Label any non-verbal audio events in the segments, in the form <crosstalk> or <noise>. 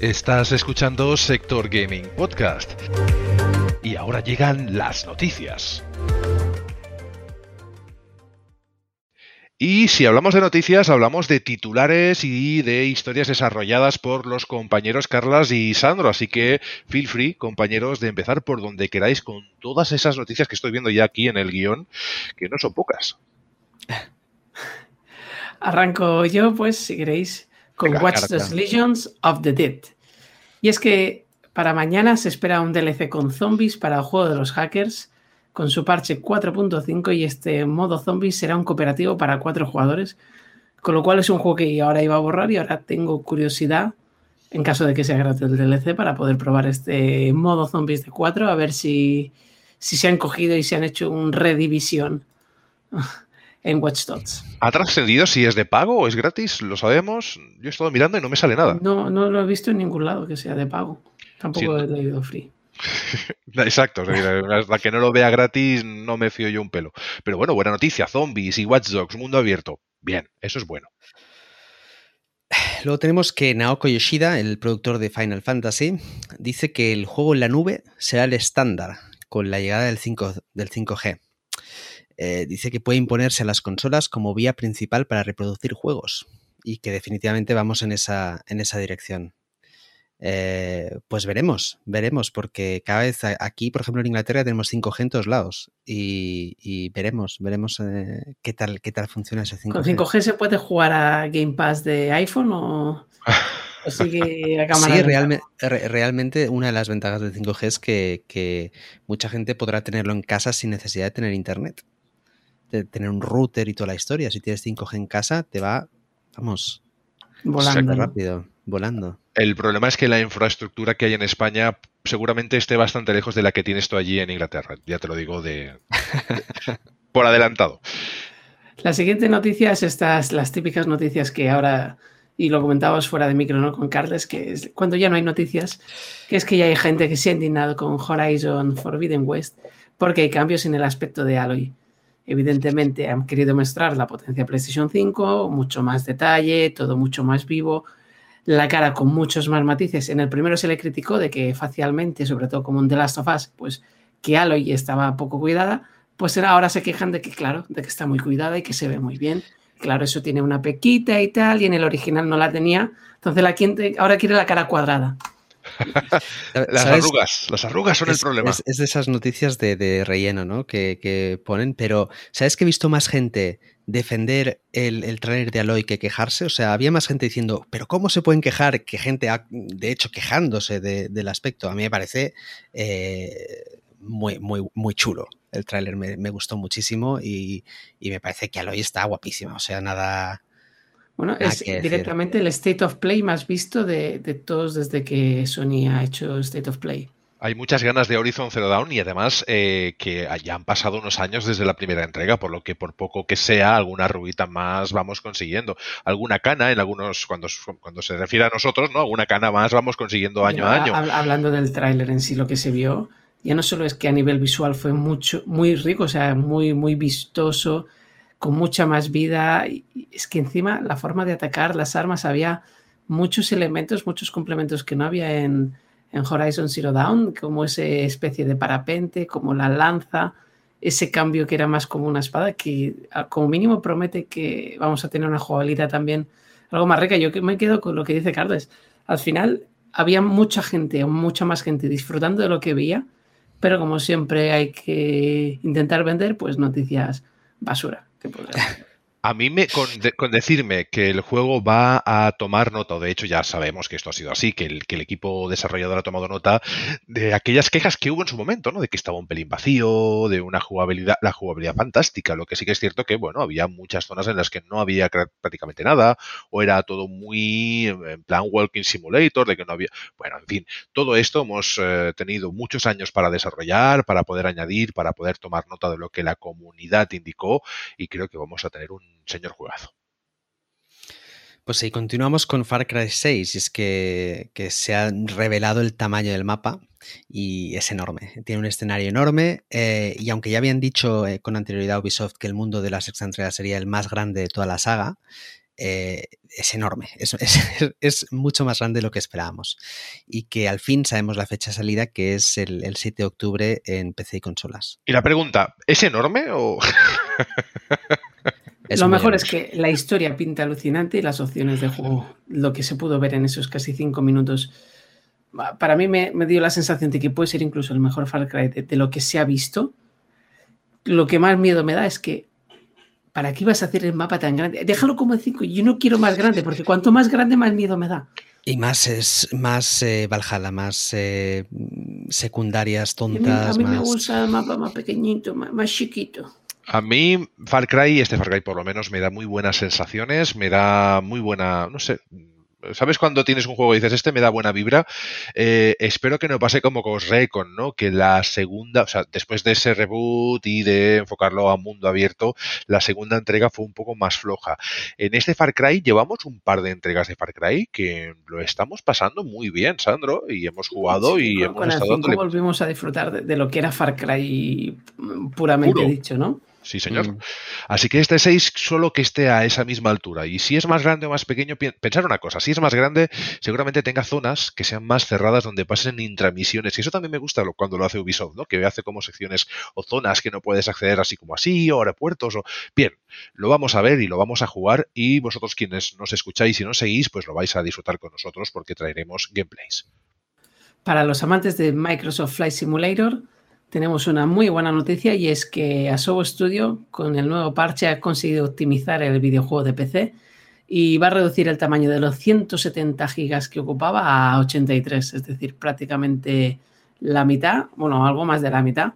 Estás escuchando Sector Gaming Podcast. Y ahora llegan las noticias. Y si hablamos de noticias, hablamos de titulares y de historias desarrolladas por los compañeros Carlas y Sandro. Así que feel free, compañeros, de empezar por donde queráis con todas esas noticias que estoy viendo ya aquí en el guion, que no son pocas. <laughs> Arranco yo, pues, si queréis con Watch the Legions of the Dead. Y es que para mañana se espera un DLC con zombies para el juego de los hackers con su parche 4.5 y este modo zombies será un cooperativo para cuatro jugadores, con lo cual es un juego que ahora iba a borrar y ahora tengo curiosidad en caso de que sea gratis el DLC para poder probar este modo zombies de 4 a ver si, si se han cogido y se han hecho un redivisión <laughs> en Watch Dogs. ¿Ha trascendido si es de pago o es gratis? ¿Lo sabemos? Yo he estado mirando y no me sale nada. No, no lo he visto en ningún lado que sea de pago. Tampoco he leído free. <laughs> Exacto, hasta que no lo vea gratis no me fío yo un pelo. Pero bueno, buena noticia, zombies y Watch Dogs, mundo abierto. Bien, eso es bueno. <sighs> Luego tenemos que Naoko Yoshida, el productor de Final Fantasy, dice que el juego en la nube será el estándar con la llegada del, 5, del 5G. Eh, dice que puede imponerse a las consolas como vía principal para reproducir juegos y que definitivamente vamos en esa, en esa dirección. Eh, pues veremos, veremos, porque cada vez aquí, por ejemplo, en Inglaterra tenemos 5G en todos lados y, veremos, veremos eh, qué, tal, qué tal funciona ese 5G. ¿Con 5G se puede jugar a Game Pass de iPhone o, <laughs> sigue a cámara? Sí, realmente una de las ventajas del 5G es que, que mucha gente podrá tenerlo en casa sin necesidad de tener internet tener un router y toda la historia. Si tienes 5G en casa, te va, vamos, volando rápido, volando. El problema es que la infraestructura que hay en España seguramente esté bastante lejos de la que tienes tú allí en Inglaterra. Ya te lo digo de, por adelantado. La siguiente noticia es estas, las típicas noticias que ahora, y lo comentabas fuera de micro, ¿no? Con Carles, que es cuando ya no hay noticias, que es que ya hay gente que se ha indignado con Horizon Forbidden West porque hay cambios en el aspecto de Aloy. Evidentemente han querido mostrar la potencia PlayStation 5, mucho más detalle, todo mucho más vivo, la cara con muchos más matices. En el primero se le criticó de que facialmente, sobre todo como en The Last of Us, pues que Aloy estaba poco cuidada, pues ahora se quejan de que, claro, de que está muy cuidada y que se ve muy bien. Claro, eso tiene una pequita y tal, y en el original no la tenía. Entonces la ahora quiere la cara cuadrada. <laughs> las arrugas, las arrugas son el problema. Es, de esas noticias de, relleno, ¿no? Que, ponen, pero ¿sabes que he visto más gente defender el, el trailer de Aloy que quejarse? O sea, había más gente diciendo, pero ¿cómo se pueden quejar? Que gente, de hecho, quejándose del aspecto. A mí me parece eh, muy, muy, muy chulo. El tráiler me, gustó muchísimo y, y me parece que Aloy está guapísima. O sea, nada, bueno, es directamente el State of Play más visto de, todos desde que Sony ha hecho State of Play. Hay muchas ganas de Horizon Zero Dawn y además eh, que ya han pasado unos años desde la primera entrega, por lo que por poco que sea, alguna ruita más vamos consiguiendo. Alguna cana, en algunos, cuando, cuando se refiere a nosotros, ¿no? Alguna cana más vamos consiguiendo año a año. Hablando del tráiler en sí, lo que se vio, ya no solo es que a nivel visual fue mucho, muy rico, o sea, muy, muy vistoso, con mucha más vida. Es que encima la forma de atacar las armas había muchos elementos, muchos complementos que no había en, Horizon Zero Dawn, como esa especie de parapente, como la lanza, ese cambio que era más como una espada, que como mínimo promete que vamos a tener una jugabilidad también algo más rica. Yo me quedo con lo que dice Carles. Al final había mucha gente, mucha más gente disfrutando de lo que veía, pero como siempre hay que intentar vender, pues noticias basura. Qué problema. A mí me, con, decirme que el juego va a tomar nota, de hecho ya sabemos que esto ha sido así, que el, que el, equipo desarrollador ha tomado nota de aquellas quejas que hubo en su momento, ¿no? De que estaba un pelín vacío, de una jugabilidad, la jugabilidad fantástica, lo que sí que es cierto que, bueno, había muchas zonas en las que no había prácticamente nada, o era todo muy en plan Walking Simulator, de que no había, bueno, en fin, todo esto hemos eh, tenido muchos años para desarrollar, para poder añadir, para poder tomar nota de lo que la comunidad indicó, y creo que vamos a tener un señor juegazo. Pues sí, continuamos con Far Cry 6 y es que, se ha revelado el tamaño del mapa y es enorme. Tiene un escenario enorme eh, y aunque ya habían dicho eh, con anterioridad Ubisoft que el mundo de la sexta entrega sería el más grande de toda la saga, eh, es enorme, es, es, <laughs> es, mucho más grande de lo que esperábamos. Y que al fin sabemos la fecha de salida, que es el, el 7 de octubre en PC y consolas. Y la pregunta, ¿es enorme o...? <laughs> lo mejor es que la historia pinta alucinante y las opciones de juego, lo que se pudo ver en esos casi cinco minutos, para mí me, me dio la sensación de que puede ser incluso el mejor Far Cry de, de, lo que se ha visto. Lo que más miedo me da es que ¿para qué ibas a hacer el mapa tan grande? Déjalo como de 5. Yo no quiero más grande, porque cuanto más grande, más miedo me da. Y más es más eh, Valhalla, más eh, secundarias tontas. A mí, a mí más... me gusta el mapa más pequeñito, más, más chiquito. A mí, Far Cry, este Far Cry por lo menos, me da muy buenas sensaciones, me da muy buena, no sé, ¿Sabes cuando tienes un juego y dices, este me da buena vibra? Eh, espero que no pase como con Recon, ¿no? Que la segunda, o sea, después de ese reboot y de enfocarlo a mundo abierto, la segunda entrega fue un poco más floja. En este Far Cry llevamos un par de entregas de Far Cry que lo estamos pasando muy bien, Sandro, y hemos jugado sí, y con, hemos con estado el 5 volvimos a disfrutar de, de, lo que era Far Cry puramente Puro. dicho, ¿no? Sí, señor. Mm. Así que este 6 solo que esté a esa misma altura. Y si es más grande o más pequeño, pensar una cosa, si es más grande, seguramente tenga zonas que sean más cerradas donde pasen intramisiones. Y eso también me gusta cuando lo hace Ubisoft, ¿no? Que hace como secciones o zonas que no puedes acceder así como así, o aeropuertos, o... Bien, lo vamos a ver y lo vamos a jugar y vosotros quienes nos escucháis y nos seguís, pues lo vais a disfrutar con nosotros porque traeremos gameplays. Para los amantes de Microsoft Flight Simulator, tenemos una muy buena noticia y es que Asobo Studio con el nuevo parche ha conseguido optimizar el videojuego de PC y va a reducir el tamaño de los 170 gigas que ocupaba a 83, es decir, prácticamente la mitad, bueno, algo más de la mitad.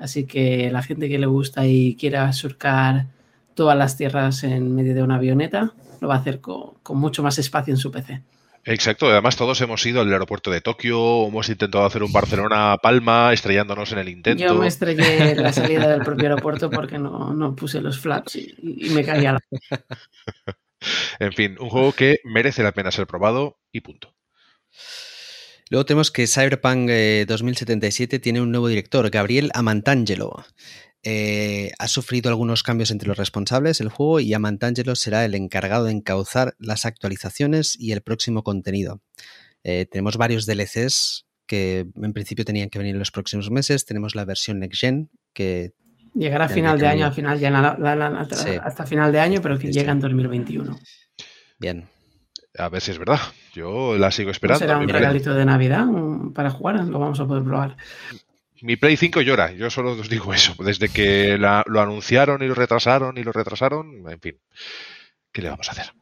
Así que la gente que le gusta y quiera surcar todas las tierras en medio de una avioneta, lo va a hacer con, con mucho más espacio en su PC. Exacto, además todos hemos ido al aeropuerto de Tokio, hemos intentado hacer un Barcelona-Palma estrellándonos en el intento. Yo me estrellé en la salida del propio aeropuerto porque no, no puse los flaps y, y me caí a la... <laughs> En fin, un juego que merece la pena ser probado y punto. Luego tenemos que Cyberpunk eh, 2077 tiene un nuevo director, Gabriel Amantangelo. Eh, ha sufrido algunos cambios entre los responsables del juego y Amantangelo será el encargado de encauzar las actualizaciones y el próximo contenido. Eh, tenemos varios DLCs que en principio tenían que venir en los próximos meses. Tenemos la versión Next Gen que llegará a final de año, a final ya la, la, la, hasta, sí. hasta, final de año, pero que sí. llega en 2021. Bien. A ver si es verdad. Yo la sigo esperando. ¿No será un regalito de Navidad para jugar? Lo vamos a poder probar mi Play 5 llora, yo solo os digo eso. Desde que lo anunciaron y lo retrasaron y lo retrasaron, en fin, ¿qué le vamos a hacer?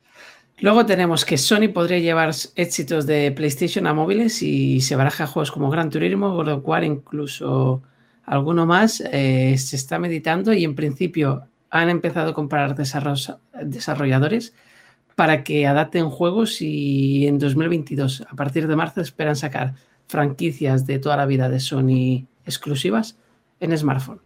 Luego tenemos que Sony podría llevar éxitos de PlayStation a móviles y se baraja juegos como Gran Turismo, con lo cual incluso alguno más eh, se está meditando y en principio han empezado a comprar desarrolladores para que adapten juegos y en 2022, a partir de marzo, esperan sacar franquicias de toda la vida de Sony exclusivas en smartphone.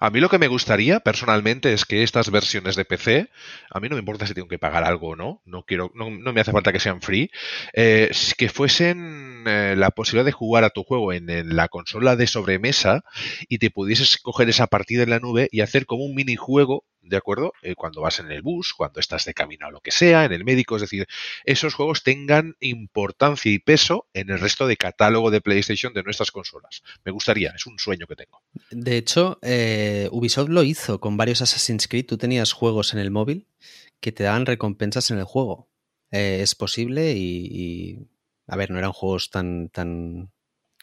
A mí lo que me gustaría personalmente es que estas versiones de PC, a mí no me importa si tengo que pagar algo o no, no quiero, no, me hace falta que sean free, eh, que fuesen eh, la posibilidad de jugar a tu juego en, en, la consola de sobremesa y te pudieses coger esa partida en la nube y hacer como un minijuego ¿de acuerdo? Eh, cuando vas en el bus, cuando estás de camino a lo que sea, en el médico, es decir, esos juegos tengan importancia y peso en el resto de catálogo de PlayStation de nuestras consolas. Me gustaría, es un sueño que tengo. De hecho, eh, Ubisoft lo hizo con varios Assassin's Creed. Tú tenías juegos en el móvil que te daban recompensas en el juego. Eh, es posible y, y, a ver, no eran juegos tan, tan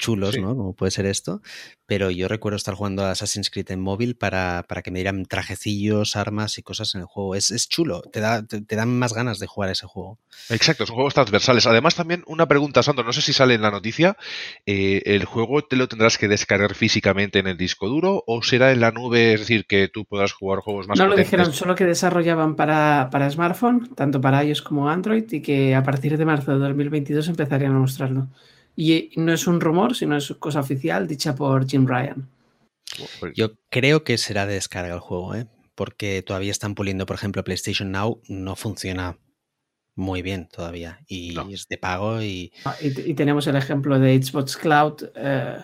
chulos, sí. ¿no? Como puede ser esto. Pero yo recuerdo estar jugando a Assassin's Creed en móvil para, para que me dieran trajecillos, armas y cosas en el juego. Es, es chulo, te, da, te, te, dan más ganas de jugar ese juego. Exacto, son juegos transversales. Además, también una pregunta, Sandro, no sé si sale en la noticia. Eh, ¿El juego te lo tendrás que descargar físicamente en el disco duro o será en la nube? Es decir, que tú puedas jugar juegos más No potentes? lo dijeron, solo que desarrollaban para, para smartphone, tanto para iOS como Android, y que a partir de marzo de 2022 empezarían a mostrarlo. Y no es un rumor, sino es cosa oficial dicha por Jim Ryan. Yo creo que será de descarga el juego, ¿eh? porque todavía están puliendo, por ejemplo, PlayStation Now no funciona muy bien todavía y no. es de pago y... Ah, y... y... tenemos el ejemplo de Xbox Cloud eh,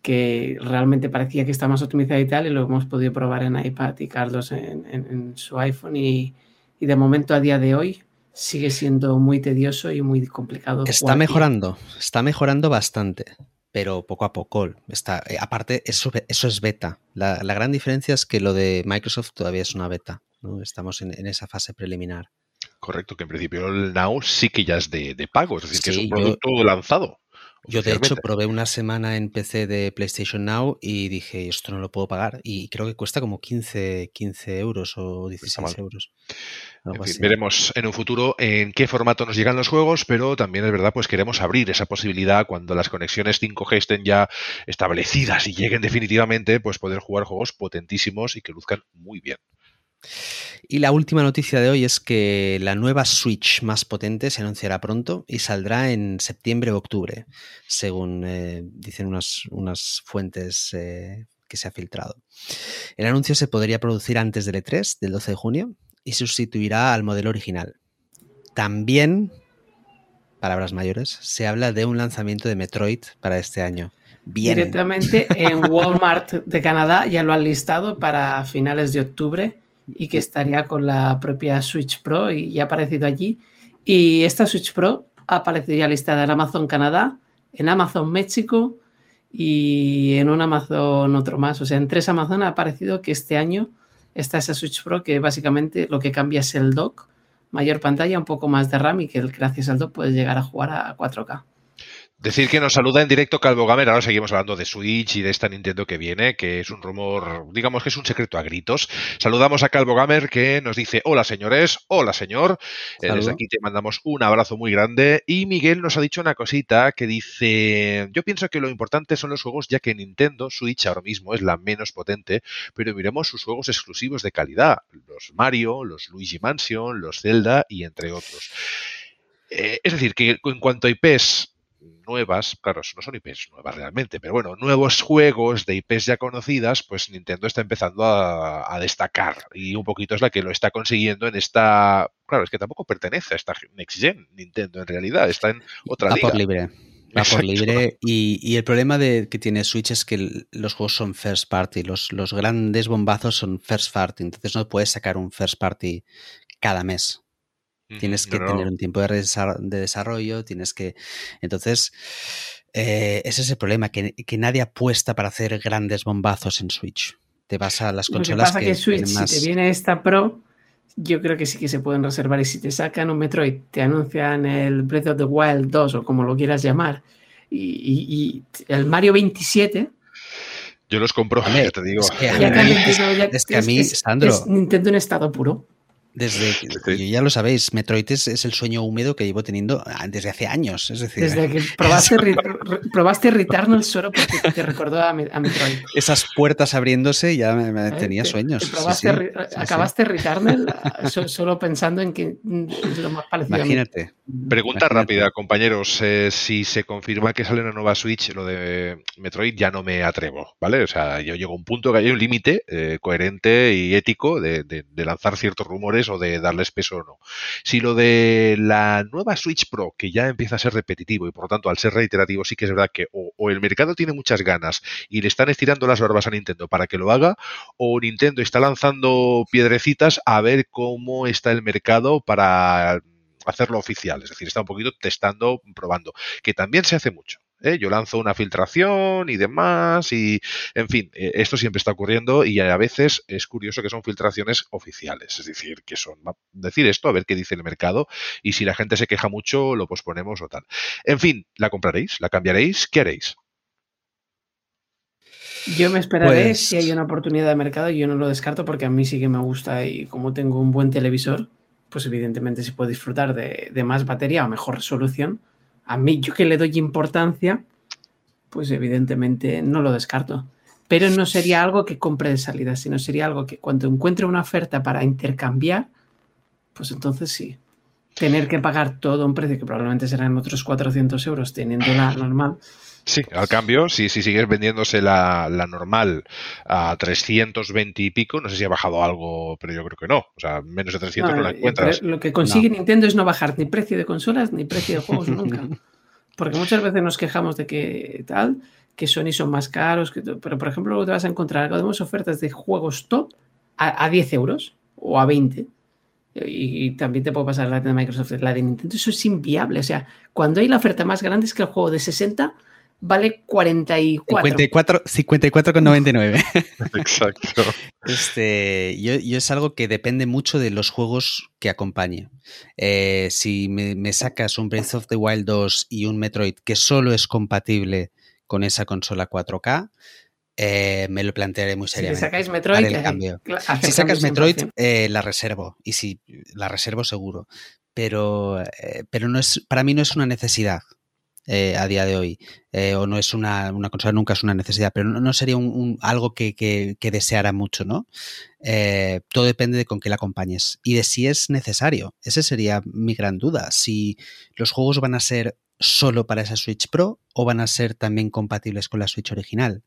que realmente parecía que está más optimizado y tal y lo hemos podido probar en iPad y Carlos en, en, en su iPhone y, y de momento a día de hoy sigue siendo muy tedioso y muy complicado. Está mejorando, está mejorando bastante, pero poco a poco. Está, eh, aparte, eso, eso es beta. La, gran diferencia es que lo de Microsoft todavía es una beta. ¿no? Estamos en, esa fase preliminar. Correcto, que en principio el Now sí que ya es de, pago, es decir, que es un producto lanzado. Yo de hecho probé una semana en PC de PlayStation Now y dije, esto no lo puedo pagar. Y creo que cuesta como 15, 15 euros o 16 euros. veremos en un futuro en qué formato nos llegan los juegos, pero también es verdad, pues queremos abrir esa posibilidad cuando las conexiones 5G estén ya establecidas y lleguen definitivamente, pues poder jugar juegos potentísimos y que luzcan muy bien. Y la última noticia de hoy es que la nueva Switch más potente se anunciará pronto y saldrá en septiembre o octubre, según eh, dicen unas, unas fuentes eh, que se ha filtrado. El anuncio se podría producir antes del E3, del 12 de junio, y sustituirá al modelo original. También, palabras mayores, se habla de un lanzamiento de Metroid para este año. Directamente en <laughs> Walmart de Canadá ya lo han listado para finales de octubre y que estaría con la propia Switch Pro y ya ha aparecido allí. Y esta Switch Pro ha aparecido ya listada en Amazon Canadá, en Amazon México y en un Amazon otro más. O sea, en tres Amazon ha aparecido que este año está esa Switch Pro que básicamente lo que cambia es el dock, mayor pantalla, un poco más de RAM y que gracias al dock puedes llegar a jugar a 4K. Decir que nos saluda en directo Calvo Gamer, ahora seguimos hablando de Switch y de esta Nintendo que viene, que es un rumor, digamos que es un secreto a gritos. Saludamos a Calvo Gamer que nos dice, hola señores, hola señor, eh, desde aquí te mandamos un abrazo muy grande. Y Miguel nos ha dicho una cosita que dice, yo pienso que lo importante son los juegos ya que Nintendo Switch ahora mismo es la menos potente, pero miremos sus juegos exclusivos de calidad, los Mario, los Luigi Mansion, los Zelda y entre otros. Eh, es decir, que en cuanto a IPs nuevas, claro, no son IPs nuevas realmente, pero bueno, nuevos juegos de IPs ya conocidas, pues Nintendo está empezando a, destacar y un poquito es la que lo está consiguiendo en esta, claro, es que tampoco pertenece a esta Next Gen Nintendo en realidad, está en otra Va liga. por libre. Va por libre y, el problema de, que tiene Switch es que los juegos son first party, los, los grandes bombazos son first party, entonces no puedes sacar un first party cada mes. Tienes que tener un tiempo de, desarrollo, tienes que... Entonces, eh, ese es el problema, que, nadie apuesta para hacer grandes bombazos en Switch. Te vas a las consolas Lo que pasa que, Switch, si te viene esta Pro, yo creo que sí que se pueden reservar. Y si te sacan un Metroid, te anuncian el Breath of the Wild 2 o como lo quieras llamar, y, el Mario 27... Yo los compro, <laughs> ya te digo. Es que a mí, Sandro... Nintendo en estado puro. Desde ya lo sabéis, Metroid es, el sueño húmedo que llevo teniendo ah, desde hace años. Es decir, desde que <laughs> probaste, probaste Returnal solo porque te recordó a, Metroid. Esas puertas abriéndose ya me, ¿Eh? tenía sueños. acabaste Returnal ah, solo pensando en que es lo más parecido. Imagínate. Pregunta rápida, compañeros. Eh, si se confirma que sale una nueva Switch, lo de Metroid ya no me atrevo, ¿vale? O sea, yo llego a un punto que hay un límite eh, coherente y ético de lanzar ciertos rumores o de darles peso o no. Si lo de la nueva Switch Pro, que ya empieza a ser repetitivo y por lo tanto al ser reiterativo sí que es verdad que o, el mercado tiene muchas ganas y le están estirando las barbas a Nintendo para que lo haga, o Nintendo está lanzando piedrecitas a ver cómo está el mercado para hacerlo oficial, es decir, está un poquito testando, probando, que también se hace mucho. ¿Eh? yo lanzo una filtración y demás, y en fin, eh, esto siempre está ocurriendo y a veces es curioso que son filtraciones oficiales, es decir, que son decir esto, a ver qué dice el mercado, y si la gente se queja mucho, lo posponemos o tal. En fin, ¿la compraréis? ¿La cambiaréis? ¿Qué haréis? Yo me esperaré pues si hay una oportunidad de mercado, yo no lo descarto porque a mí sí que me gusta y como tengo un buen televisor, pues evidentemente se puede disfrutar de, de más batería o mejor resolución a mí yo que le doy importancia, pues evidentemente no lo descarto. Pero no sería algo que compre de salida, sino sería algo que cuando encuentre una oferta para intercambiar, pues entonces sí. Tener que pagar todo un precio que probablemente serán otros 400 euros teniendo la normal. Sí, al cambio, si, si sigues vendiéndose la, normal a 320 y pico, no sé si ha bajado algo, pero yo creo que no. O sea, menos de 300 no, la encuentras. Lo que consigue Nintendo es no bajar ni precio de consolas ni precio de <laughs> juegos nunca. Porque muchas veces nos quejamos de que tal, que Sony son más caros, que, pero por ejemplo luego te vas a encontrar de ofertas de juegos top a, a 10 euros o a 20 y, también te puedo pasar la de Microsoft, la de Nintendo, eso es inviable. O sea, cuando hay la oferta más grande es que el juego de 60 vale 44. 54,99. 54, Exacto. Este, yo, es algo que depende mucho de los juegos que acompañe. Eh, si me, sacas un Breath of the Wild 2 y un Metroid que solo es compatible con esa consola 4K, eh, me lo plantearé muy seriamente. Si sacáis Metroid, si sacas Metroid, eh, la reservo. Y si la reservo seguro. Pero, pero no es, para mí no es una necesidad. Eh, a día de hoy, eh, o no es una, una, consola, nunca es una necesidad, pero no, sería un, algo que, que, deseara mucho, ¿no? Eh, todo depende de con qué la acompañes y de si es necesario. Esa sería mi gran duda, si los juegos van a ser solo para esa Switch Pro o van a ser también compatibles con la Switch original.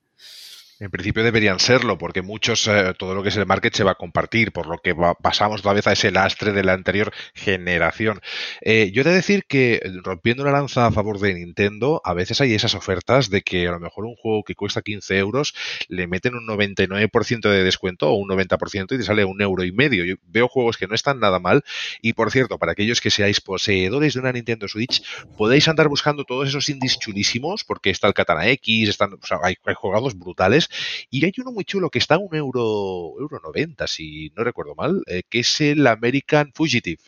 En principio deberían serlo, porque muchos, eh, todo lo que es el market se va a compartir, por lo que pasamos otra vez a ese lastre de la anterior generación. Eh, yo he de decir que, rompiendo una lanza a favor de Nintendo, a veces hay esas ofertas de que a lo mejor un juego que cuesta 15 euros le meten un 99% de descuento o un 90% y te sale un euro y medio. Yo veo juegos que no están nada mal. Y por cierto, para aquellos que seáis poseedores de una Nintendo Switch, podéis andar buscando todos esos indies chulísimos, porque está el Katana X, están, hay, hay jugados brutales y hay uno muy chulo que está a un euro, euro 90, si no recuerdo mal, eh, que es el American Fugitive,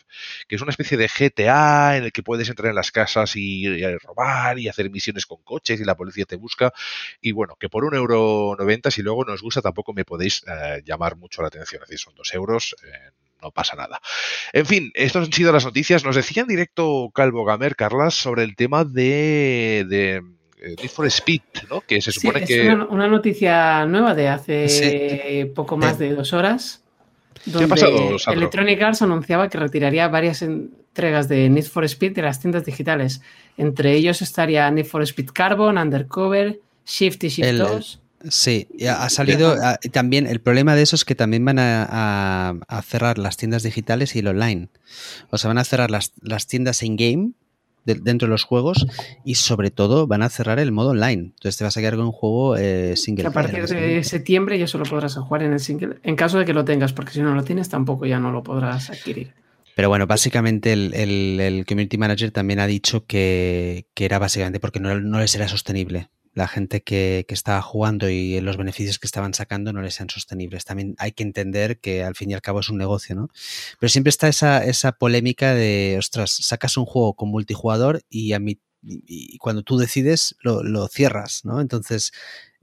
que es una especie de GTA en el que puedes entrar en las casas y, robar y hacer misiones con coches y la policía te busca. Y bueno, que por un euro 90, si luego nos gusta, tampoco me podéis eh, llamar mucho la atención. Es decir, son dos euros. Eh, no pasa nada. En fin, estas han sido las noticias. Nos decía en directo Calvo Gamer, Carlas, sobre el tema de Need for Speed, ¿no? Que se supone es que. Una, noticia nueva de hace poco más de dos horas. ¿Qué ha pasado, Electronic Arts anunciaba que retiraría varias entregas de Need for Speed de las tiendas digitales. Entre ellos estaría Need for Speed Carbon, Undercover, Shift y Shift 2. Sí, ha salido también el problema de eso es que también van a, cerrar las tiendas digitales y el online. O sea, van a cerrar las, las tiendas in-game dentro de los juegos y sobre todo van a cerrar el modo online. Entonces te vas a quedar con un juego eh, single. a partir de septiembre ya solo podrás jugar en el single, en caso de que lo tengas, porque si no lo tienes tampoco ya no lo podrás adquirir. Pero bueno, básicamente el, Community Manager también ha dicho que, era básicamente porque no, no les era sostenible la gente que, estaba jugando y los beneficios que estaban sacando no les sean sostenibles. También hay que entender que al fin y al cabo es un negocio, ¿no? Pero siempre está esa, esa polémica de, ostras, sacas un juego con multijugador y, a mí, y cuando tú decides lo, cierras, ¿no? Entonces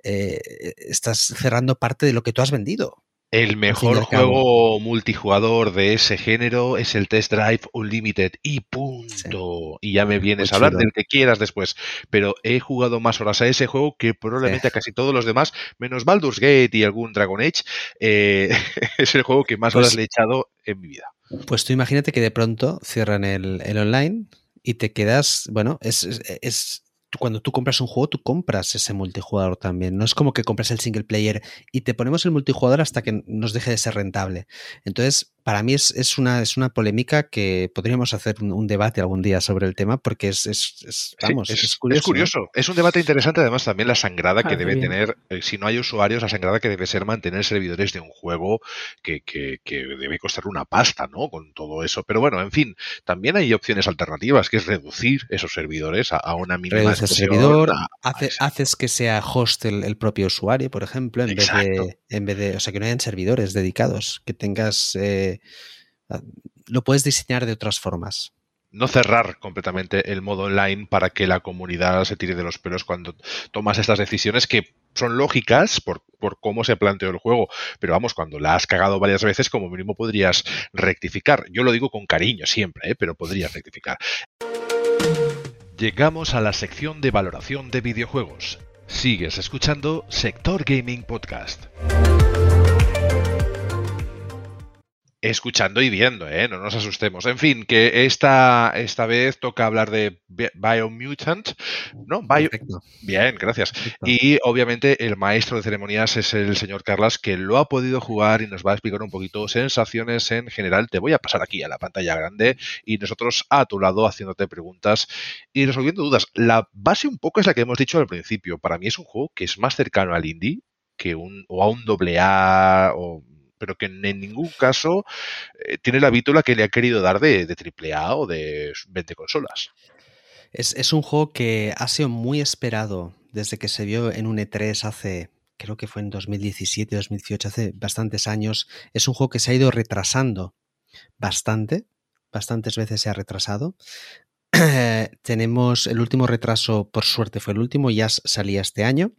eh, estás cerrando parte de lo que tú has vendido. El mejor juego multijugador de ese género es el Test Drive Unlimited y punto. Y ya me vienes a hablar del que quieras después. Pero he jugado más horas a ese juego que probablemente a casi todos los demás, menos Baldur's Gate y algún Dragon Age. Eh, <laughs> es el juego que más horas pues le he echado en mi vida. Pues tú imagínate que de pronto cierran el, online y te quedas, bueno, es, es cuando tú compras un juego, tú compras ese multijugador también. No es como que compras el single player y te ponemos el multijugador hasta que nos deje de ser rentable. Entonces, para mí es, una, es una polémica que podríamos hacer un, debate algún día sobre el tema porque es, es, vamos, es, curioso. Es, un debate interesante, además también la sangrada que ah, debe tener, eh, si no hay usuarios, la sangrada que debe ser mantener servidores de un juego que, que, debe costar una pasta, ¿no? Con todo eso. Pero bueno, en fin, también hay opciones alternativas, que es reducir esos servidores a, una mínima el servidor, haces que sea host el, propio usuario, por ejemplo, en vez, de, en vez de, o sea, que no hayan servidores dedicados, que tengas... Eh, Ah, lo puedes diseñar de otras formas. No cerrar completamente el modo online para que la comunidad se tire de los pelos cuando tomas estas decisiones que son lógicas por, cómo se planteó el juego, pero vamos, cuando la has cagado varias veces, como mínimo podrías rectificar. Yo lo digo con cariño siempre, ¿eh? pero podrías rectificar. Llegamos a la sección de valoración de videojuegos. Sigues escuchando Sector Gaming Podcast escuchando y viendo, ¿eh? no nos asustemos. En fin, que esta, esta vez toca hablar de Biomutant, ¿no? Bio... Bien, gracias. Y obviamente el maestro de ceremonias es el señor Carlas, que lo ha podido jugar y nos va a explicar un poquito sensaciones en general. Te voy a pasar aquí a la pantalla grande y nosotros a tu lado haciéndote preguntas y resolviendo dudas. La base un poco es la que hemos dicho al principio. Para mí es un juego que es más cercano al indie que un, o a un doble A o pero que en ningún caso eh, tiene la vítula que le ha querido dar de, de AAA o de 20 consolas. Es, es, un juego que ha sido muy esperado desde que se vio en un E3 hace, creo que fue en 2017, 2018, hace bastantes años. Es un juego que se ha ido retrasando bastante, bastantes veces se ha retrasado. <clears throat> Tenemos el último retraso, por suerte fue el último, ya salía este año.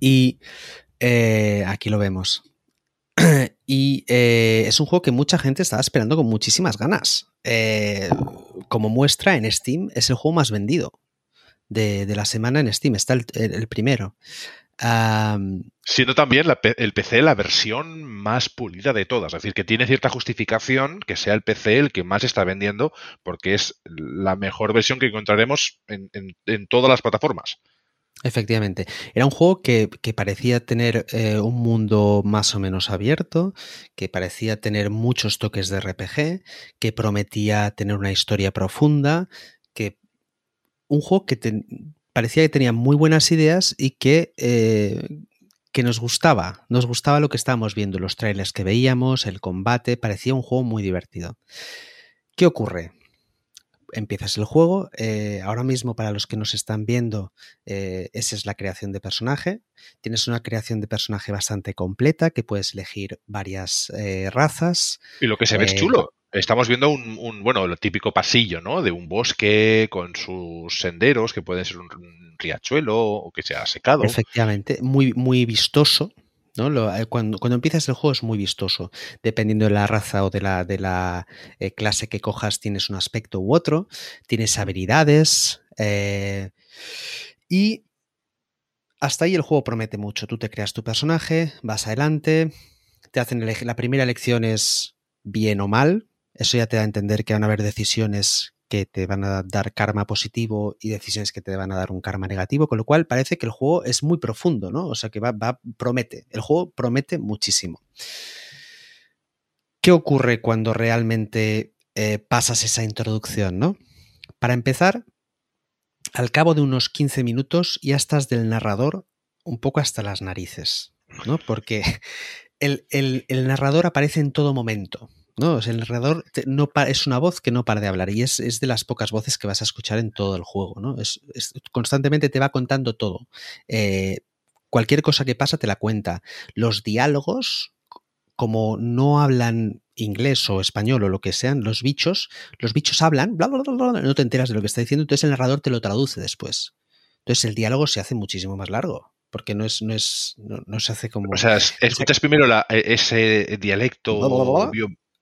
Y eh, aquí lo vemos. <clears throat> y eh, es un juego que mucha gente estaba esperando con muchísimas ganas. Eh, como muestra en Steam, es el juego más vendido de, la semana en Steam. Está el, primero. Siendo también el PC la versión más pulida de todas. Es decir, que tiene cierta justificación que sea el PC el que más está vendiendo, porque es la mejor versión que encontraremos en todas las plataformas. Efectivamente. Era un juego que, parecía tener eh, un mundo más o menos abierto, que parecía tener muchos toques de RPG, que prometía tener una historia profunda, que un juego que parecía que tenía muy buenas ideas y que, eh, que nos gustaba. Nos gustaba lo que estábamos viendo, los trailers que veíamos, el combate, parecía un juego muy divertido. ¿Qué ocurre? Empiezas el juego. Eh, ahora mismo, para los que nos están viendo, eh, esa es la creación de personaje. Tienes una creación de personaje bastante completa, que puedes elegir varias eh, razas. Y lo que se ve es chulo. Estamos viendo un, bueno, el típico pasillo, ¿no? De un bosque con sus senderos, que pueden ser un, riachuelo o que sea secado. Efectivamente, muy, muy vistoso. Eh, cuando, cuando, empiezas el juego es muy vistoso. Dependiendo de la raza o de la, de la eh, clase que cojas, tienes un aspecto u otro. Tienes habilidades. Eh, y hasta ahí el juego promete mucho. Tú te creas tu personaje, vas adelante, te hacen la primera elección es bien o mal. Eso ya te da a entender que van a haber decisiones que te van a dar karma positivo y decisiones que te van a dar un karma negativo, con lo cual parece que el juego es muy profundo, ¿no? O sea que va, va promete, el juego promete muchísimo. ¿Qué ocurre cuando realmente eh, pasas esa introducción, no? Para empezar, al cabo de unos 15 minutos ya estás del narrador un poco hasta las narices, ¿no? Porque el, el narrador aparece en todo momento. ¿No? el narrador no es una voz que no para de hablar y es, de las pocas voces que vas a escuchar en todo el juego, ¿no? Es, constantemente te va contando todo. Eh, cualquier cosa que pasa te la cuenta. Los diálogos, como no hablan inglés o español o lo que sean, los bichos, los bichos hablan, bla, bla, bla, bla, no te enteras de lo que está diciendo, entonces el narrador te lo traduce después. Entonces el diálogo se hace muchísimo más largo porque no es, no es, no, se hace como. O sea, escuchas primero e, ese dialecto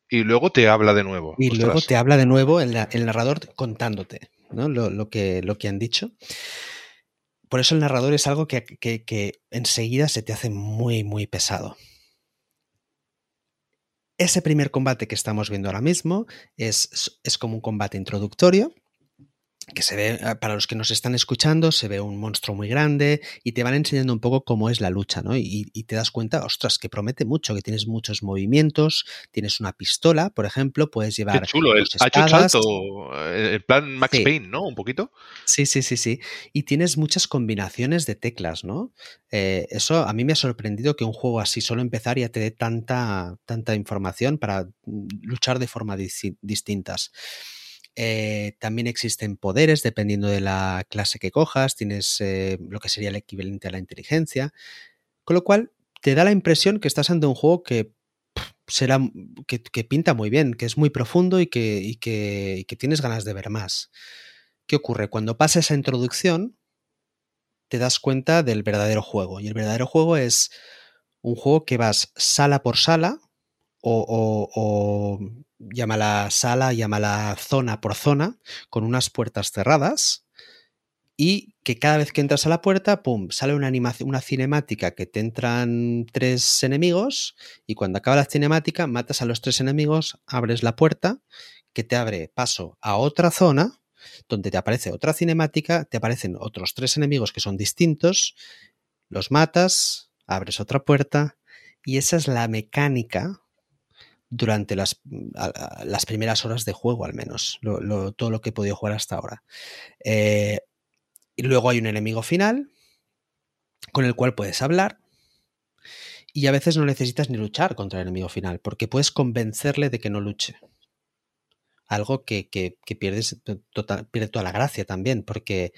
y luego te habla de nuevo. Y luego te habla de nuevo el, narrador contándote ¿no? lo, que, lo que han dicho. Por eso el narrador es algo que, que, enseguida se te hace muy, muy pesado. Ese primer combate que estamos viendo ahora mismo es, es como un combate introductorio que se ve, ah, para los que nos están escuchando, se ve un monstruo muy grande y te van enseñando un poco cómo es la lucha, ¿no? Y, te das cuenta, ostras, que promete mucho, que tienes muchos movimientos, tienes una pistola, por ejemplo, puedes llevar. Qué chulo, el, ha hecho salto, eh, el plan Max Payne, ¿no? Un poquito. Sí, sí, sí, sí. Y tienes muchas combinaciones de teclas, ¿no? Eh, eso a mí me ha sorprendido que un juego así, solo empezar, ya te dé tanta, tanta información para mm, luchar de formas distintas. Eh, también existen poderes dependiendo de la clase que cojas, tienes eh, lo que sería el equivalente a la inteligencia, con lo cual te da la impresión que estás ante un juego que será que, pinta muy bien, que es muy profundo y que, que, tienes ganas de ver más. ¿Qué ocurre? Cuando pasa esa introducción, te das cuenta del verdadero juego. Y el verdadero juego es un juego que vas sala por sala o, o llámala sala, llámala zona por zona, con unas puertas cerradas y que cada vez que entras a la puerta, pum, sale una animación, una cinemática que te entran tres enemigos y cuando acaba la cinemática matas a los tres enemigos, abres la puerta que te abre paso a otra zona donde te aparece otra cinemática, te aparecen otros tres enemigos que son distintos, los matas, abres otra puerta y esa es la mecánica durante las, las, primeras horas de juego, al menos, todo lo que he podido jugar hasta ahora. Eh, y luego hay un enemigo final con el cual puedes hablar Y a veces no necesitas ni luchar contra el enemigo final, porque puedes convencerle de que no luche. Algo que, que, que pierdes total, pierde toda la gracia también, porque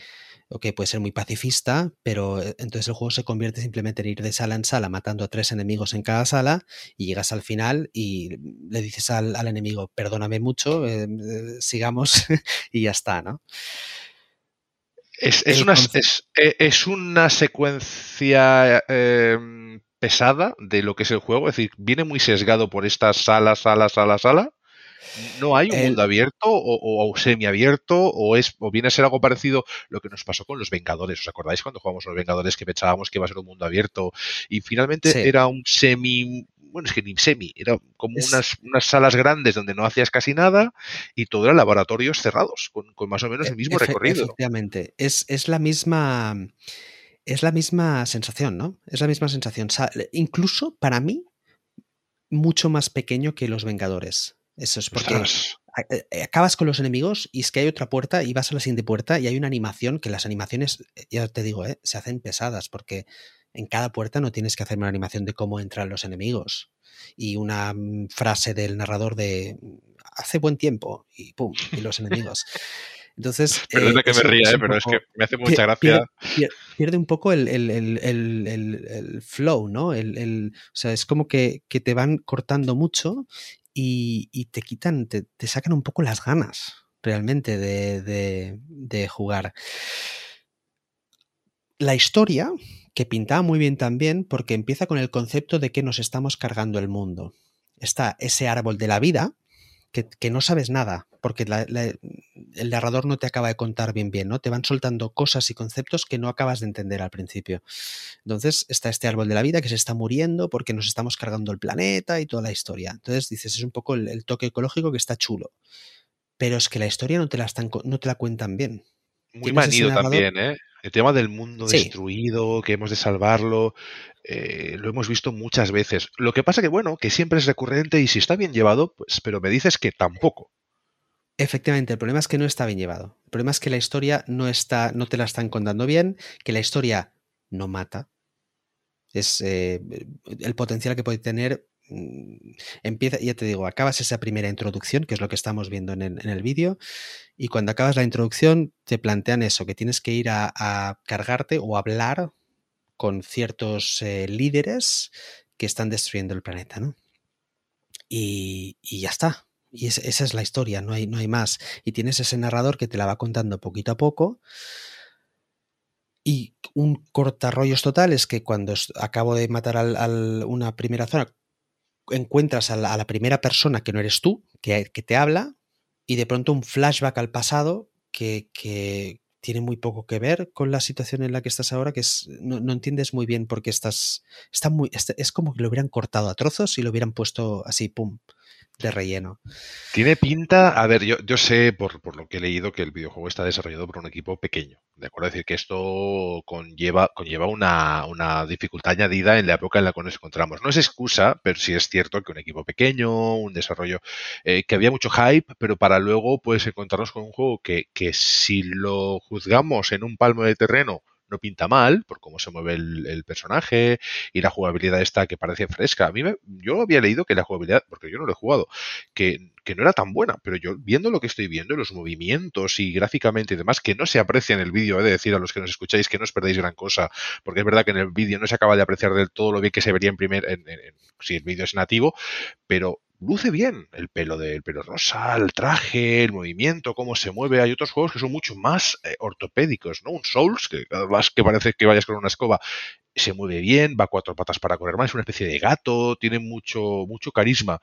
ok, puede ser muy pacifista, pero eh, entonces el juego se convierte simplemente en ir de sala en sala matando a tres enemigos en cada sala y llegas al final y le dices al, al enemigo, perdóname mucho, eh, eh sigamos <laughs> y ya está, ¿no? Es, es, una, es, e, es, una, secuencia eh, pesada de lo que es el juego, es decir, viene muy sesgado por esta sala, sala, sala, sala. No hay un el... mundo abierto o, o, semiabierto o es o viene a ser algo parecido lo que nos pasó con los Vengadores. ¿Os acordáis cuando jugamos los Vengadores que pensábamos que iba a ser un mundo abierto y finalmente sí. era un semi bueno, es que ni semi, era como es... unas, unas, salas grandes donde no hacías casi nada y todo era laboratorios cerrados, con, con más o menos el mismo Efe, recorrido. Efectivamente, es, es, la misma. Es la misma sensación, ¿no? Es la misma sensación. O sea, incluso para mí, mucho más pequeño que los Vengadores. Eso es porque Ostras. Eh, acabas con los enemigos y es que hay otra puerta y vas a la siguiente puerta y hay una animación que las animaciones, ya te digo, ¿eh? se hacen pesadas porque en cada puerta no tienes que hacer una animación de cómo entran los enemigos y una mm, frase del narrador de hace buen tiempo y pum, y los enemigos. Entonces. <laughs> Perdón eh, que me ría, eh, pero es que me hace mucha gracia. Pierde, pierde un poco el, el, el, el flow, ¿no? o sea, es como que, que, te van cortando mucho y, te quitan, te, te, sacan un poco las ganas realmente de, de, jugar. La historia, que pintaba muy bien también porque empieza con el concepto de que nos estamos cargando el mundo. Está ese árbol de la vida, que, que no sabes nada, porque la, el narrador no te acaba de contar bien bien, ¿no? Te van soltando cosas y conceptos que no acabas de entender al principio. Entonces está este árbol de la vida que se está muriendo porque nos estamos cargando el planeta y toda la historia. Entonces dices, es un poco el, el toque ecológico que está chulo. Pero es que la historia no te la, están, no te la cuentan bien. Muy manido también, ¿eh? El tema del mundo sí. destruido, que hemos de salvarlo, eh, lo hemos visto muchas veces. Lo que pasa que, bueno, que siempre es recurrente y si está bien llevado, pues, pero me dices que tampoco. Efectivamente, el problema es que no está bien llevado. El problema es que la historia no está, no te la están contando bien, que la historia no mata. Es eh, el potencial que puede tener Mm, empieza, ya te digo, acabas esa primera introducción, que es lo que estamos viendo en el, en el vídeo, y cuando acabas la introducción te plantean eso, que tienes que ir a, cargarte o hablar con ciertos eh, líderes que están destruyendo el planeta, ¿no? Y ya está. Y es, esa es la historia, no hay, no hay más. Y tienes ese narrador que te la va contando poquito a poco. Y un cortarrollos total es que cuando acabo de matar al una primera zona, encuentras a la, a primera persona que no eres tú, que, que, te habla, y de pronto un flashback al pasado que, que, tiene muy poco que ver con la situación en la que estás ahora, que es, no, no entiendes muy bien por qué estás, está muy, es como que lo hubieran cortado a trozos y lo hubieran puesto así, pum, de relleno. Tiene pinta, a ver, yo, yo sé por, por, lo que he leído que el videojuego está desarrollado por un equipo pequeño, ¿de acuerdo? Es decir, que esto conlleva, conlleva una, una dificultad añadida en la época en la que nos encontramos. No es excusa, pero sí es cierto que un equipo pequeño, un desarrollo eh, que había mucho hype, pero para luego pues encontrarnos con un juego que, que si lo juzgamos en un palmo de terreno, no pinta mal por cómo se mueve el, el, personaje y la jugabilidad esta que parece fresca. A mí me, yo había leído que la jugabilidad, porque yo no lo he jugado, que, que, no era tan buena, pero yo viendo lo que estoy viendo, los movimientos y gráficamente y demás, que no se aprecia en el vídeo, he de decir a los que nos escucháis que no os perdéis gran cosa, porque es verdad que en el vídeo no se acaba de apreciar del todo lo bien que se vería en primer, en, en, si el vídeo es nativo, pero luce bien el pelo del pelo rosa, el traje, el movimiento, cómo se mueve. Hay otros juegos que son mucho más eh, ortopédicos, ¿no? Un Souls, que además que parece que vayas con una escoba, se mueve bien, va cuatro patas para correr más, es una especie de gato, tiene mucho, mucho carisma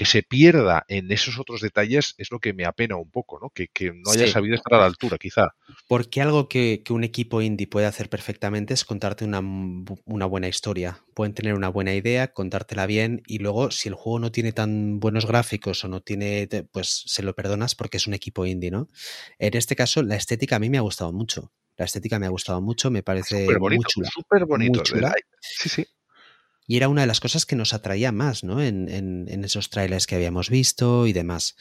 que se pierda en esos otros detalles es lo que me apena un poco, ¿no? Que, que no haya sí. sabido estar a la altura, quizá. Porque algo que, que, un equipo indie puede hacer perfectamente es contarte una, una, buena historia. Pueden tener una buena idea, contártela bien y luego si el juego no tiene tan buenos gráficos o no tiene, pues se lo perdonas porque es un equipo indie, ¿no? En este caso, la estética a mí me ha gustado mucho. La estética me ha gustado mucho, me parece súper bonito, muy chula. Súper bonito. Muy chula. Sí, sí. Y era una de las cosas que nos atraía más, ¿no? En, esos trailers que habíamos visto y demás.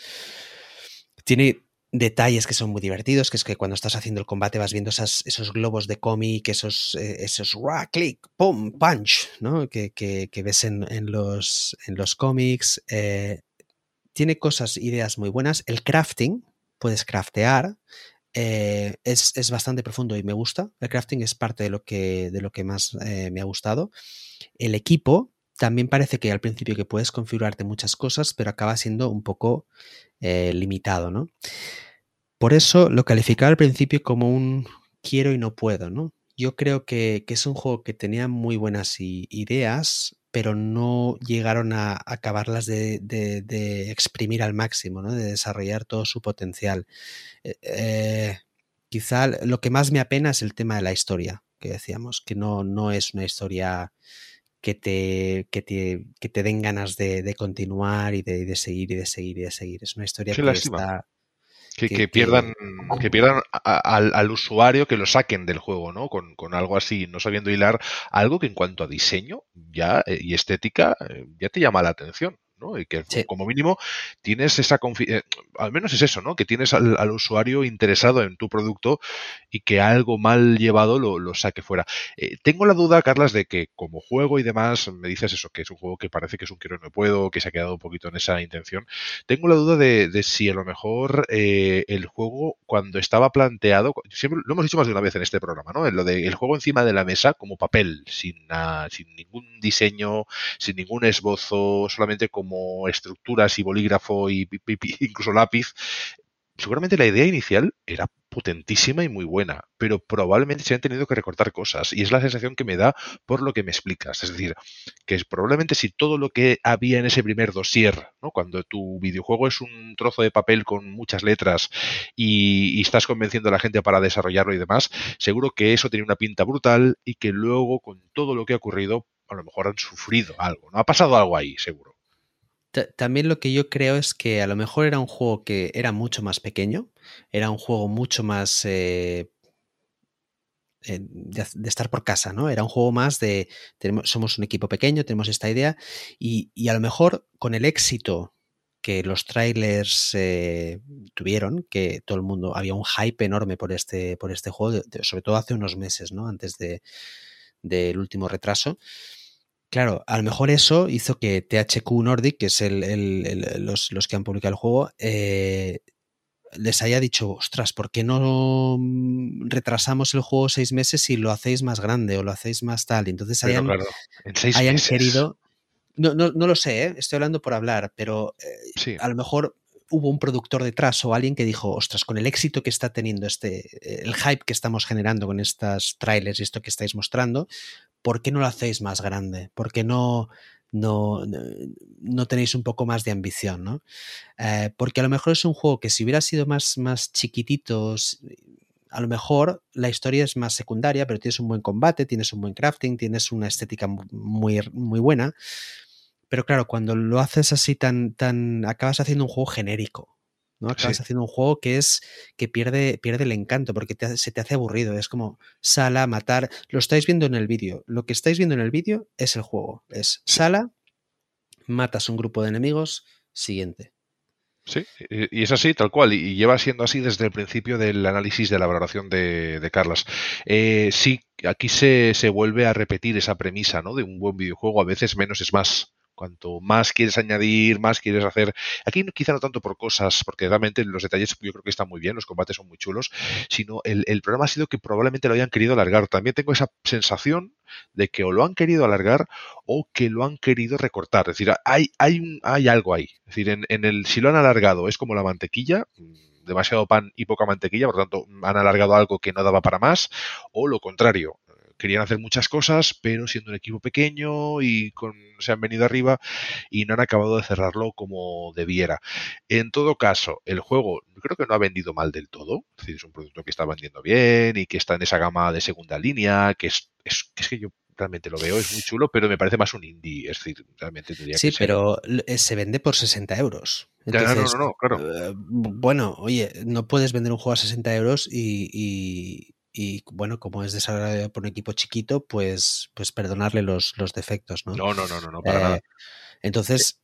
Tiene detalles que son muy divertidos, que es que cuando estás haciendo el combate vas viendo esos globos de cómic, esos, eh, esos click, pum, punch, ¿no? Que, ves en, en, los, en los cómics. Eh, tiene cosas, ideas muy buenas. El crafting, puedes craftear. Eh, es, es, bastante profundo y me gusta. El crafting es parte de lo que, de lo que más eh, me ha gustado. El equipo, también parece que al principio que puedes configurarte muchas cosas, pero acaba siendo un poco eh, limitado, ¿no? Por eso lo calificaba al principio como un quiero y no puedo, ¿no? Yo creo que, que es un juego que tenía muy buenas ideas, pero no llegaron a acabarlas de, de, de exprimir al máximo, ¿no? de desarrollar todo su potencial. Eh, eh, quizá lo que más me apena es el tema de la historia, que decíamos, que no, no es una historia que te, que te, que te den ganas de, de continuar y de, de, seguir y de seguir y de seguir. Es una historia Qué que lástima. está... Que, que- que pierdan, <laughs> que pierdan a- al, al usuario, que lo saquen del juego, ¿no? Con, con algo así, no sabiendo hilar algo que en cuanto a diseño ya eh, y estética eh, ya te llama la atención, ¿no? Y que Sí. como mínimo tienes esa confi- eh, al menos es eso, ¿no? Que tienes al, al usuario interesado en tu producto y que algo mal llevado lo, lo saque fuera. Eh, tengo la duda, Carlas, de que como juego y demás, me dices eso, que es un juego que parece que es un quiero y no puedo, que se ha quedado un poquito en esa intención. Tengo la duda de, de si a lo mejor eh, el juego, cuando estaba planteado, siempre lo hemos dicho más de una vez en este programa, ¿no? En lo de el juego encima de la mesa como papel, sin, sin ningún diseño, sin ningún esbozo, solamente como estructuras y bolígrafo y, <laughs> incluso lápiz. Seguramente la idea inicial era potentísima y muy buena, pero probablemente se han tenido que recortar cosas y es la sensación que me da por lo que me explicas. Es decir, que es probablemente si todo lo que había en ese primer dossier, ¿no? cuando tu videojuego es un trozo de papel con muchas letras y, y estás convenciendo a la gente para desarrollarlo y demás, seguro que eso tenía una pinta brutal y que luego con todo lo que ha ocurrido a lo mejor han sufrido algo, ¿no? Ha pasado algo ahí, seguro. Ta- También lo que yo creo es que a lo mejor era un juego que era mucho más pequeño, era un juego mucho más eh, eh, de, estar por casa, ¿no? Era un juego más de tenemos, somos un equipo pequeño, tenemos esta idea y, y a lo mejor con el éxito que los trailers eh, tuvieron, que todo el mundo, había un hype enorme por este, por este juego, sobre todo hace unos meses, ¿no? Antes de, del último retraso. Claro, a lo mejor eso hizo que THQ Nordic, que es el, el- el- los, los que han publicado el juego, eh, les haya dicho, ostras, ¿por qué no retrasamos el juego seis meses y lo hacéis más grande o lo hacéis más tal? Y entonces hayan, claro, en seis hayan meses. querido... No, no, no lo sé, ¿eh? estoy hablando por hablar, pero eh, Sí. a lo mejor hubo un productor detrás o alguien que dijo, ostras, con el éxito que está teniendo este, el hype que estamos generando con estas trailers y esto que estáis mostrando, ¿por qué no lo hacéis más grande? ¿Por qué no, no, no, tenéis un poco más de ambición? ¿no? Eh, porque a lo mejor es un juego que si hubiera sido más, más chiquititos, a lo mejor la historia es más secundaria, pero tienes un buen combate, tienes un buen crafting, tienes una estética muy, muy buena. Pero claro, cuando lo haces así tan, tan, acabas haciendo un juego genérico. ¿No? Acabas Sí. haciendo un juego que es que pierde, pierde el encanto porque te, se te hace aburrido. Es como sala, matar. Lo estáis viendo en el vídeo. Lo que estáis viendo en el vídeo es el juego. Es sala, matas un grupo de enemigos, siguiente. Sí, y es así, tal cual, y y lleva siendo así desde el principio del análisis de la valoración de, de Carlas. Eh, sí, aquí se, se vuelve a repetir esa premisa, ¿no? De un buen videojuego, a veces menos es más. Cuanto más quieres añadir, más quieres hacer. Aquí quizá no tanto por cosas, porque realmente los detalles yo creo que están muy bien, los combates son muy chulos, sino el, el problema ha sido que probablemente lo hayan querido alargar. También tengo esa sensación de que o lo han querido alargar o que lo han querido recortar. Es decir, hay, hay, hay algo ahí. Es decir, en, en el, si lo han alargado es como la mantequilla, mm, demasiado pan y poca mantequilla, por lo tanto han alargado algo que no daba para más, o lo contrario. Querían hacer muchas cosas, pero siendo un equipo pequeño y con, se han venido arriba y no han acabado de cerrarlo como debiera. En todo caso, el juego creo que no ha vendido mal del todo. Es decir, es un producto que está vendiendo bien y que está en esa gama de segunda línea, que es, es, que, es que yo realmente lo veo, es muy chulo, pero me parece más un indie. Es decir, realmente tendría Sí, que ser. pero eh, se vende por 60 euros. Ya, no, no, Entonces, no, claro. eh, bueno, oye, no puedes vender un juego a 60 euros y, y- y, bueno, como es desarrollado por un equipo chiquito, pues, pues perdonarle los, los defectos, ¿no? No, no, no, no, no, para Eh, nada. Entonces,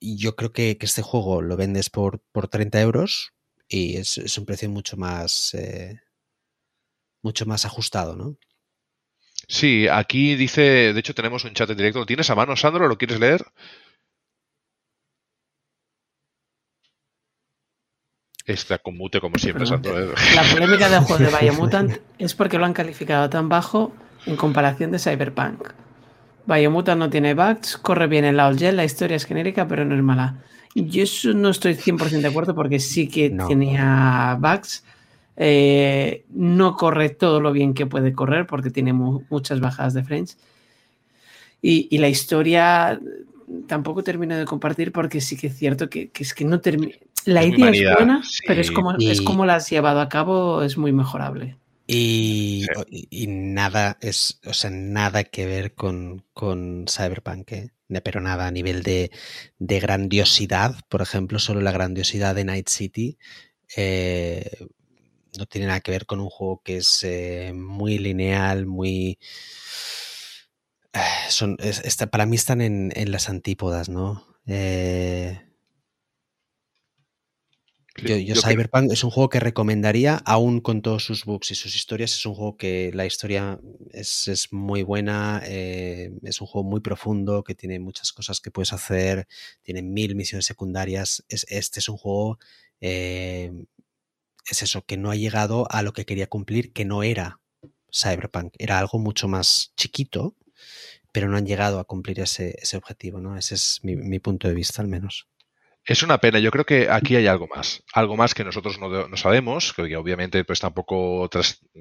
yo creo que, que este juego lo vendes por, por 30 euros y es, un precio mucho más eh, mucho más ajustado, ¿no? Sí, aquí dice, de hecho tenemos un chat en directo. ¿Lo tienes a mano, Sandro? ¿Lo quieres leer? Está con mute como siempre, Sandro. ¿eh? La polémica del juego de <laughs> Biomutant es porque lo han calificado tan bajo en comparación de Cyberpunk. Biomutant no tiene bugs, corre bien en la all la historia es genérica, pero no es mala. Yo eso no estoy 100% de acuerdo porque sí que tenía bugs. Eh, no corre todo lo bien que puede correr porque tiene muchas bajadas de frames. Y, la historia tampoco termino de compartir porque sí que es cierto que, es que no termina. La idea es buena, pero es como, es como la has llevado a cabo, es muy mejorable. Y, nada es, o sea, nada que ver con, con Cyberpunk. ¿eh? pero nada a nivel de, grandiosidad, por ejemplo, solo la grandiosidad de Night City eh, no tiene nada que ver con un juego que es eh, muy lineal, muy... Eh, son, para mí están en, en las antípodas, ¿no? Yo, Cyberpunk es un juego que recomendaría, aún con todos sus bugs y sus historias. Es un juego que la historia es, muy buena, eh, es un juego muy profundo, que tiene muchas cosas que puedes hacer, tiene mil misiones secundarias. Es, este es un juego, eh, es eso, que no ha llegado a lo que quería cumplir, que no era Cyberpunk. Era algo mucho más chiquito, pero no han llegado a cumplir ese, objetivo, ¿no? Ese es mi punto de vista, al menos. Es una pena, yo creo que aquí hay algo más, algo más que nosotros no, sabemos, que obviamente pues tampoco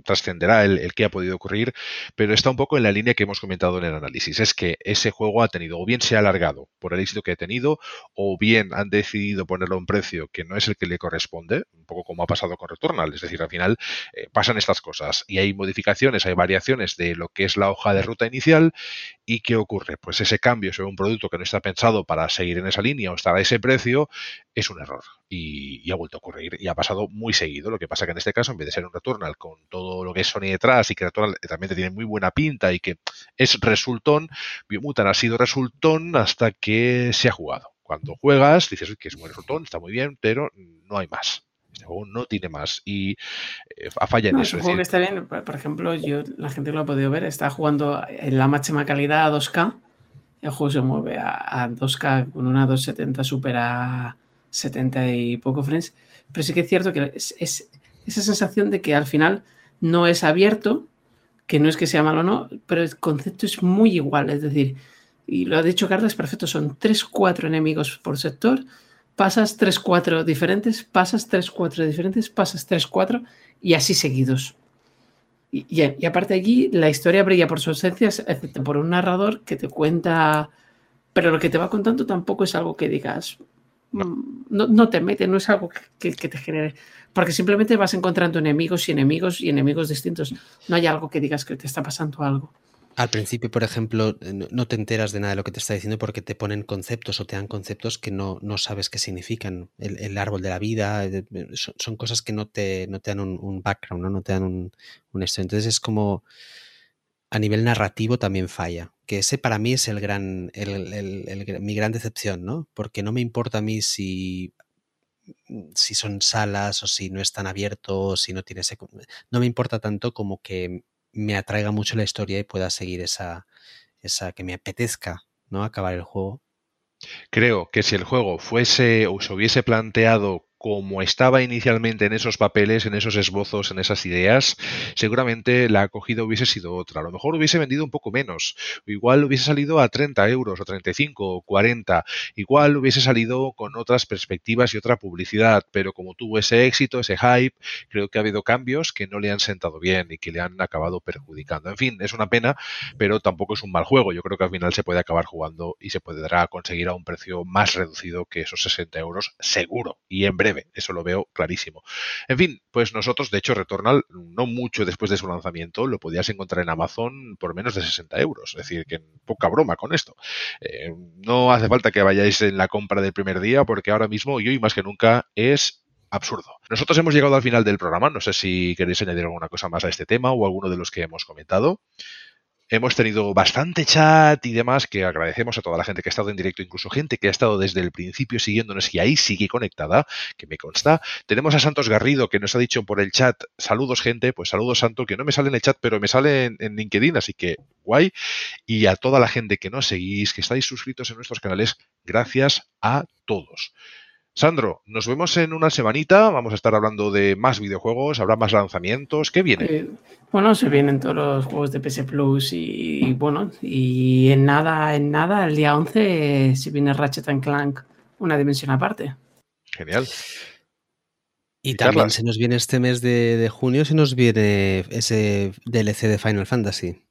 trascenderá el, que ha podido ocurrir, pero está un poco en la línea que hemos comentado en el análisis, es que ese juego ha tenido, o bien se ha alargado por el éxito que ha tenido, o bien han decidido ponerlo a un precio que no es el que le corresponde, un poco como ha pasado con Returnal, es decir, al final eh, pasan estas cosas y hay modificaciones, hay variaciones de lo que es la hoja de ruta inicial y ¿qué ocurre? Pues ese cambio sobre un producto que no está pensado para seguir en esa línea o estar a ese precio, es un error. Y, ha vuelto a ocurrir y ha pasado muy seguido. Lo que pasa que en este caso, en vez de ser un Returnal con todo lo que es Sony detrás y que Returnal realmente tiene muy buena pinta y que es resultón, Biomutant ha sido resultón hasta que se ha jugado. Cuando juegas, dices que es un resultón, está muy bien, pero no hay más. Este juego no tiene más y eh, ha fallado en eso. Es un juego que está bien, por ejemplo, yo la gente lo ha podido ver, está jugando en la máxima calidad a 2K el juego se mueve a, 2K con una 270 supera 70 y poco frames. Pero sí que es cierto que es, esa sensación de que al final no es abierto, que no es que sea malo o no, pero el concepto es muy igual. Es decir, y lo ha dicho Carlos, perfecto, son 3-4 enemigos por sector, pasas 3-4 diferentes, pasas 3-4 diferentes, pasas 3-4 y así seguidos. Y, aparte allí la historia brilla por su ausencia, excepto por un narrador que te cuenta, pero lo que te va contando tampoco es algo que digas, no, mm, te mete, no es algo que, te genere, porque simplemente vas encontrando enemigos y enemigos y enemigos distintos. No hay algo que digas que te está pasando algo. Al principio, por ejemplo, no te enteras de nada de lo que te está diciendo porque te ponen conceptos o te dan conceptos que no, no sabes qué significan. El, árbol de la vida, eh, son, cosas que no te, no te dan un, background, ¿no? te dan un, un esto. Entonces es como a nivel narrativo también falla. Que ese para mí es el gran, mi gran decepción, ¿no? Porque no me importa a mí si si son salas o si no están abiertos, si no tiene no me importa tanto como que me atraiga mucho la historia y pueda seguir esa, esa que me apetezca, ¿no? Acabar el juego. Creo que si el juego fuese o se hubiese planteado como estaba inicialmente en esos papeles, en esos esbozos, en esas ideas, seguramente la acogida hubiese sido otra. A lo mejor hubiese vendido un poco menos. Igual hubiese salido a 30 euros, o 35, o 40. Igual hubiese salido con otras perspectivas y otra publicidad. Pero como tuvo ese éxito, ese hype, creo que ha habido cambios que no le han sentado bien y que le han acabado perjudicando. En fin, es una pena, pero tampoco es un mal juego. Yo creo que al final se puede acabar jugando y se podrá conseguir a un precio más reducido que esos 60 euros, seguro. Y en breve eso lo veo clarísimo. En fin, pues nosotros, de hecho, Returnal, no mucho después de su lanzamiento, lo podías encontrar en Amazon por menos de 60 euros. Es decir, que poca broma con esto. Eh, no hace falta que vayáis en la compra del primer día, porque ahora mismo, y hoy más que nunca, es absurdo. Nosotros hemos llegado al final del programa. No sé si queréis añadir alguna cosa más a este tema o alguno de los que hemos comentado. Hemos tenido bastante chat y demás que agradecemos a toda la gente que ha estado en directo, incluso gente que ha estado desde el principio siguiéndonos y ahí sigue conectada, que me consta. Tenemos a Santos Garrido que nos ha dicho por el chat, saludos gente, pues saludos Santo, que no me sale en el chat, pero me sale en, LinkedIn, así que guay. Y a toda la gente que nos seguís, que estáis suscritos en nuestros canales, gracias a todos. Sandro, nos vemos en una semanita. Vamos a estar hablando de más videojuegos, habrá más lanzamientos. ¿Qué viene? Eh, bueno, se vienen todos los juegos de PS Plus y, y, bueno, y en nada, en nada, el día 11 se viene Ratchet and Clank, una dimensión aparte. Genial. Y, y también Carla. se nos viene este mes de, de, junio, se nos viene ese DLC de Final Fantasy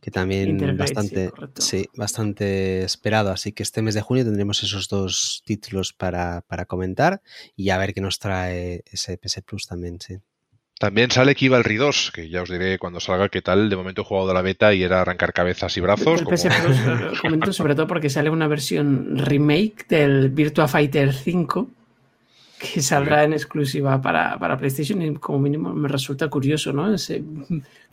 que también bastante, sí, sí, bastante esperado. Así que este mes de junio tendremos esos dos títulos para, para comentar y a ver qué nos trae ese PS Plus también, sí. También sale Kivalry 2, que ya os diré cuando salga qué tal. De momento he jugado de la beta y era arrancar cabezas y brazos. El PS Plus <laughs> lo comento sobre todo porque sale una versión remake del Virtua Fighter 5 que saldrá en exclusiva para, para PlayStation y como mínimo me resulta curioso, ¿no? Ese,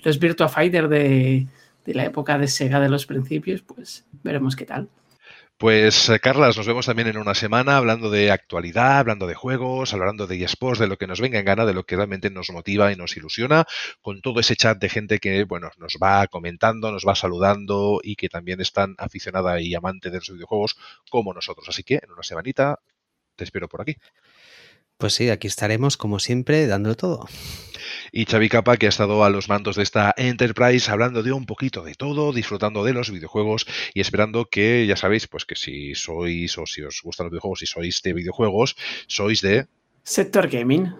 los Virtua Fighter de, de la época de Sega de los principios, pues veremos qué tal. Pues Carlas, nos vemos también en una semana hablando de actualidad, hablando de juegos, hablando de eSports, de lo que nos venga en gana, de lo que realmente nos motiva y nos ilusiona, con todo ese chat de gente que bueno, nos va comentando, nos va saludando y que también están aficionada y amante de los videojuegos como nosotros. Así que en una semanita te espero por aquí. Pues sí, aquí estaremos como siempre dándolo todo. Y Xavi Capa, que ha estado a los mandos de esta Enterprise hablando de un poquito de todo, disfrutando de los videojuegos y esperando que, ya sabéis, pues que si sois o si os gustan los videojuegos, si sois de videojuegos, sois de... Sector Gaming.